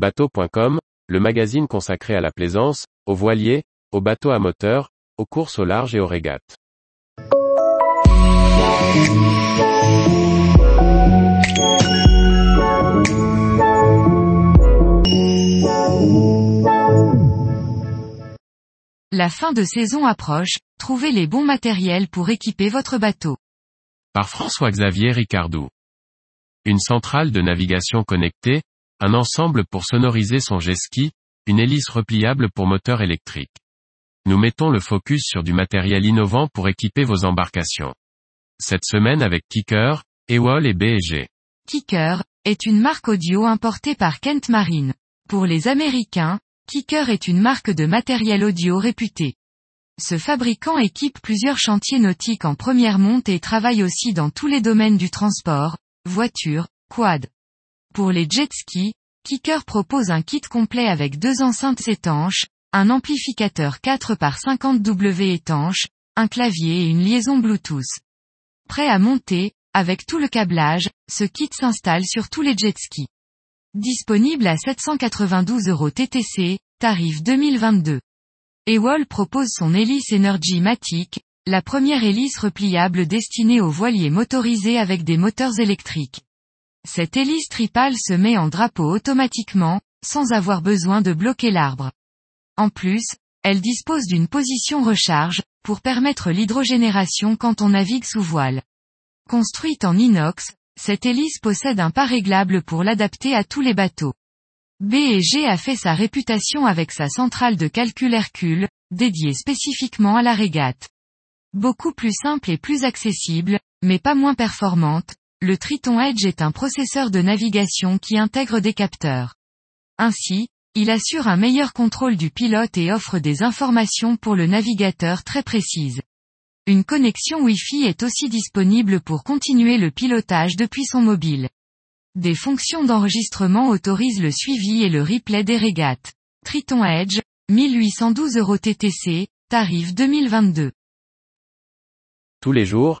Bateau.com, le magazine consacré à la plaisance, aux voiliers, aux bateaux à moteur, aux courses au large et aux régates. La fin de saison approche, trouvez les bons matériels pour équiper votre bateau. Par François-Xavier Ricardou. Une centrale de navigation connectée, un ensemble pour sonoriser son jet ski, une hélice repliable pour moteur électrique. Nous mettons le focus sur du matériel innovant pour équiper vos embarcations. Cette semaine avec Kicker, Ewol et BG. Kicker est une marque audio importée par Kent Marine. Pour les Américains, Kicker est une marque de matériel audio réputée. Ce fabricant équipe plusieurs chantiers nautiques en première monte et travaille aussi dans tous les domaines du transport, voiture, quad. Pour les jet skis, Kicker propose un kit complet avec deux enceintes étanches, un amplificateur 4 par 50 W étanche, un clavier et une liaison Bluetooth. Prêt à monter, avec tout le câblage, ce kit s'installe sur tous les jet skis. Disponible à 792 euros TTC, tarif 2022. Ewol propose son hélice Energy Matic, la première hélice repliable destinée aux voiliers motorisés avec des moteurs électriques. Cette hélice tripale se met en drapeau automatiquement, sans avoir besoin de bloquer l'arbre. En plus, elle dispose d'une position recharge, pour permettre l'hydrogénération quand on navigue sous voile. Construite en inox, cette hélice possède un pas réglable pour l'adapter à tous les bateaux. B&G a fait sa réputation avec sa centrale de calcul Hercule, dédiée spécifiquement à la régate. Beaucoup plus simple et plus accessible, mais pas moins performante, le Triton Edge est un processeur de navigation qui intègre des capteurs. Ainsi, il assure un meilleur contrôle du pilote et offre des informations pour le navigateur très précises. Une connexion Wi-Fi est aussi disponible pour continuer le pilotage depuis son mobile. Des fonctions d'enregistrement autorisent le suivi et le replay des régates. Triton Edge, 1812 euros TTC, tarif 2022. Tous les jours,